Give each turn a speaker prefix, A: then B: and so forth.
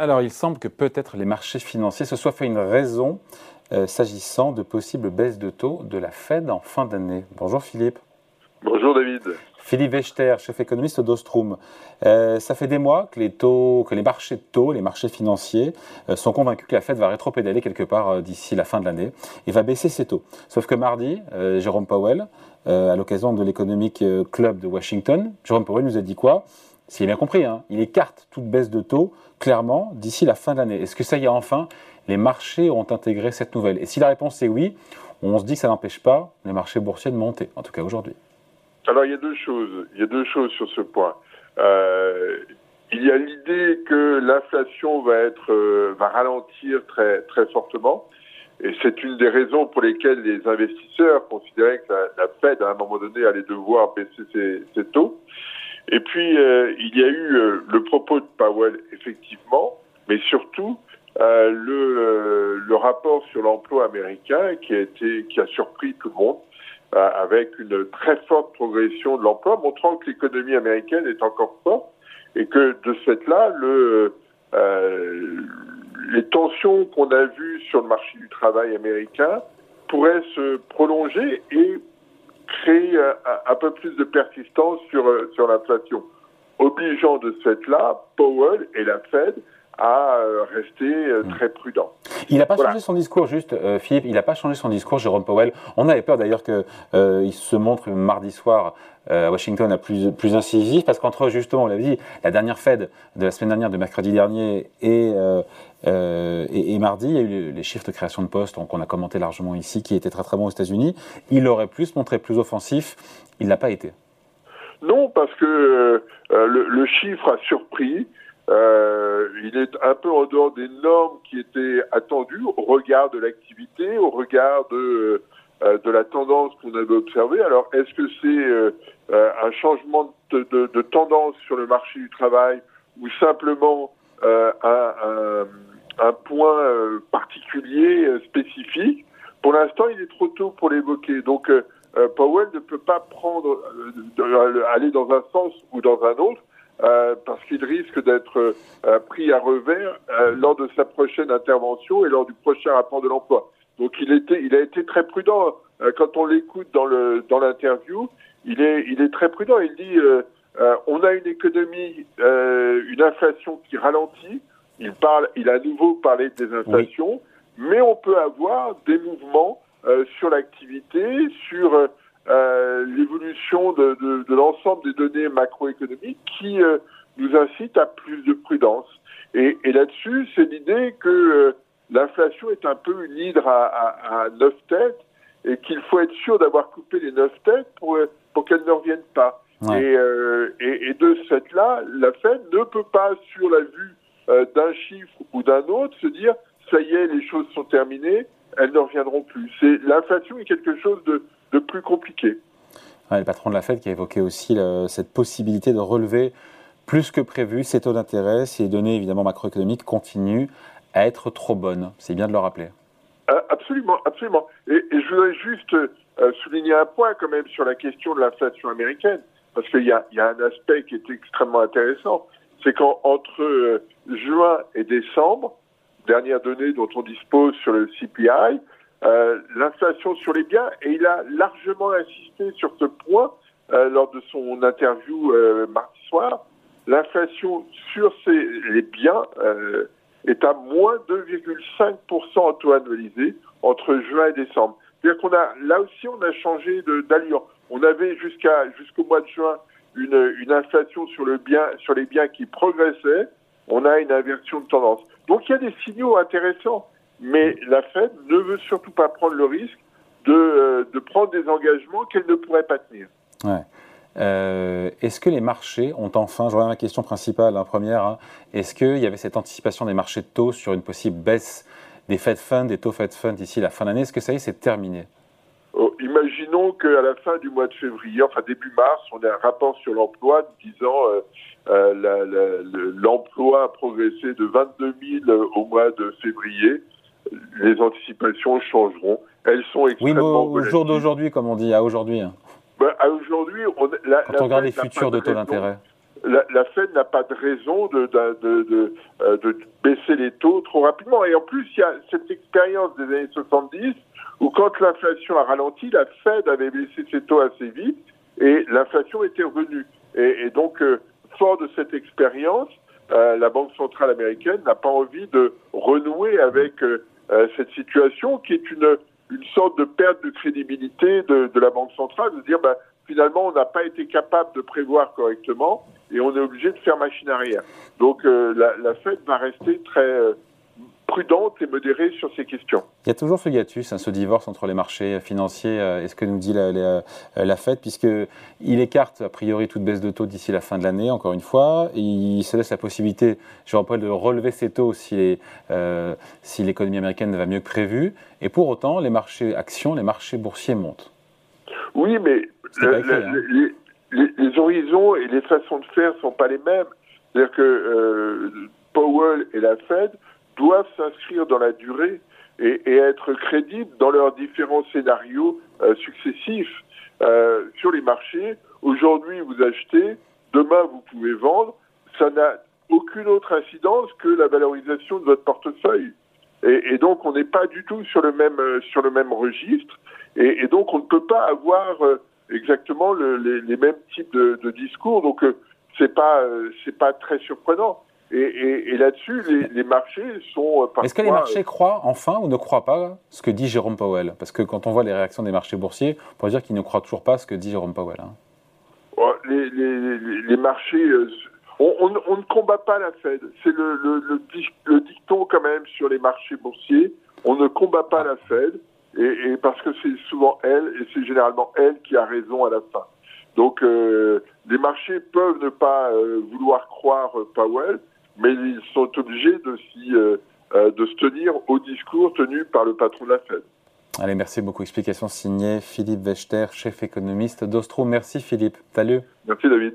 A: Alors, il semble que peut-être les marchés financiers se soient fait une raison euh, s'agissant de possibles baisses de taux de la Fed en fin d'année. Bonjour Philippe.
B: Bonjour David.
A: Philippe Wechter, chef économiste d'Ostrom. Euh, ça fait des mois que les taux, que les marchés de taux, les marchés financiers, euh, sont convaincus que la Fed va rétropédaler quelque part d'ici la fin de l'année et va baisser ses taux. Sauf que mardi, Jérôme Powell, à l'occasion de l'économique club de Washington, Jérôme Powell nous a dit quoi? S'il a bien compris, hein, il écarte toute baisse de taux clairement d'ici la fin de l'année. Est-ce que ça y est enfin Les marchés ont intégré cette nouvelle? Et si la réponse est oui, on se dit que ça n'empêche pas les marchés boursiers de monter, en tout cas aujourd'hui.
B: Alors il y a deux choses. Il y a deux choses sur ce point. Euh, il y a l'idée que l'inflation va euh, va ralentir très très fortement. Et c'est une des raisons pour lesquelles les investisseurs considéraient que la, Fed, à un moment donné, allait devoir baisser ses taux. Et puis, euh, il y a eu euh, le propos de Powell, effectivement, mais surtout euh, le, rapport sur l'emploi américain qui a été, qui a surpris tout le monde, avec une très forte progression de l'emploi, montrant que l'économie américaine est encore forte et que de ce fait-là, le, les tensions qu'on a vues sur le marché du travail américain pourraient se prolonger et créer un, peu plus de persistance sur, euh, sur l'inflation, obligeant de ce fait-là Powell et la Fed à euh, rester euh, hmm. très prudent.
A: Il n'a pas changé son discours, juste, Philippe, il n'a pas changé son discours, Jérôme Powell. On avait peur d'ailleurs qu'il se montre mardi soir à Washington à plus, plus incisif, parce qu'entre, justement, on l'avait dit, la dernière Fed de la semaine dernière, de mercredi dernier, et, et, mardi, il y a eu les, chiffres de création de postes qu'on a commenté largement ici, qui étaient très très bons aux États-Unis. Il aurait pu se montrer plus offensif, il n'a pas été.
B: Non, parce que le, le, chiffre a surpris. Euh, il est un peu en dehors des normes qui étaient attendues au regard de l'activité, au regard de, euh, de la tendance qu'on avait observée. Alors, est-ce que c'est euh, un changement de, de, de, tendance sur le marché du travail ou simplement un, un, un, point particulier, spécifique? Pour l'instant, il est trop tôt pour l'évoquer. Donc, Powell ne peut pas prendre, aller dans un sens ou dans un autre euh, parce qu'il risque d'être euh, pris à revers euh, lors de sa prochaine intervention et lors du prochain rapport de l'emploi. Donc il était, il a été très prudent. quand on l'écoute dans le dans l'interview, il est, il est très prudent. Il dit, on a une économie, une inflation qui ralentit. Il parle, il a à nouveau parlé des inflations, mais on peut avoir des mouvements sur l'activité, sur euh, de, de, de l'ensemble des données macroéconomiques qui euh, nous incite à plus de prudence. Et, et là-dessus, c'est l'idée que euh, l'inflation est un peu une hydre à, à, à neuf têtes et qu'il faut être sûr d'avoir coupé les neuf têtes pour, pour qu'elles ne reviennent pas. Et, et, et, de ce fait-là, la Fed ne peut pas, sur la vue d'un chiffre ou d'un autre, se dire ça y est, les choses sont terminées, elles ne reviendront plus. C'est l'inflation est quelque chose de de plus compliqué.
A: Le patron de la Fed qui a évoqué aussi cette possibilité de relever plus que prévu ces taux d'intérêt si les données évidemment macroéconomiques continuent à être trop bonnes. C'est bien de le rappeler.
B: Euh, absolument, absolument. Et, je voudrais juste euh, souligner un point quand même sur la question de l'inflation américaine, parce qu'il y a, un aspect qui est extrêmement intéressant, c'est qu'entre euh, juin et décembre, dernière donnée dont on dispose sur le CPI, euh, l'inflation sur les biens, et il a largement insisté sur ce point euh, lors de son interview euh, mardi soir. L'inflation sur les biens est à moins 2,5% en taux annualisé entre juin et décembre. C'est-à-dire qu'on a là aussi on a changé d'allure. On avait jusqu'au mois de juin une, inflation sur les biens qui progressait. On a une inversion de tendance. Donc il y a des signaux intéressants mais la Fed ne veut surtout pas prendre le risque de, euh, de prendre des engagements qu'elle ne pourrait pas tenir.
A: Ouais. Euh, est-ce que les marchés ont enfin, je reviens à ma question principale, la première, hein, est-ce qu'il y avait cette anticipation des marchés de taux sur une possible baisse des Fed Funds, des taux Fed Funds d'ici la fin de l'année Est-ce que ça y est, c'est terminé?
B: Oh, Imaginons qu'à la fin du mois de février, enfin début mars, on a un rapport sur l'emploi disant euh, euh, l'emploi a progressé de 22 000 au mois de février les anticipations changeront. Elles sont extrêmement.
A: Oui, mais au, jour d'aujourd'hui, comme on dit, à aujourd'hui. Hein.
B: Ben, à aujourd'hui,
A: on, Quand on regarde les futurs de taux d'intérêt.
B: la, la Fed n'a pas de raison de, de, de, de, baisser les taux trop rapidement. Et en plus, il y a cette expérience des années 70 où quand l'inflation a ralenti, la Fed avait baissé ses taux assez vite et l'inflation était revenue. Et, et donc, fort de cette expérience, euh, la Banque centrale américaine n'a pas envie de renouer avec euh, euh, cette situation qui est une, une sorte de perte de crédibilité de, la Banque centrale, de dire bah, finalement on n'a pas été capable de prévoir correctement et on est obligé de faire machine arrière. Donc la, la Fed va rester très prudente et modérée sur ces questions.
A: Il y a toujours ce hiatus, hein, ce divorce entre les marchés financiers et ce que nous dit la, la, la Fed, puisqu'il écarte a priori toute baisse de taux d'ici la fin de l'année, encore une fois, et il se laisse la possibilité, je rappelle, de relever ses taux si, euh, si l'économie américaine va mieux que prévu, et pour autant, les marchés actions, les marchés boursiers montent.
B: Oui, mais hein. les, les, les, horizons et les façons de faire ne sont pas les mêmes. C'est-à-dire que euh, Powell et la Fed doivent s'inscrire dans la durée et, être crédibles dans leurs différents scénarios euh, successifs euh, sur les marchés. Aujourd'hui, vous achetez, demain, vous pouvez vendre. Ça n'a aucune autre incidence que la valorisation de votre portefeuille. Et, donc, on n'est pas du tout sur le même euh, sur le même registre. Et, donc, on ne peut pas avoir exactement le, les, mêmes types de, de discours. Donc, c'est pas pas très surprenant. Et, et, et là-dessus, les, les, marchés sont
A: parfois... Est-ce que les marchés croient enfin ou ne croient pas ce que dit Jérôme Powell? Parce que quand on voit les réactions des marchés boursiers, on pourrait dire qu'ils ne croient toujours pas ce que dit Jérôme Powell. Hein.
B: Les, les, les, marchés... On, on, on, ne combat pas la Fed. C'est le, le, le, le, dicton quand même sur les marchés boursiers. On ne combat pas la Fed et, et parce que c'est souvent elle et c'est généralement elle qui a raison à la fin. Donc euh, les marchés peuvent ne pas euh, vouloir croire Powell, mais ils sont obligés de, euh, euh, de se tenir au discours tenu par le patron de la Fed.
A: Allez, merci beaucoup. Explication signée Philippe Wechter, chef économiste d'Ostro. Merci Philippe. Salut.
B: Merci David.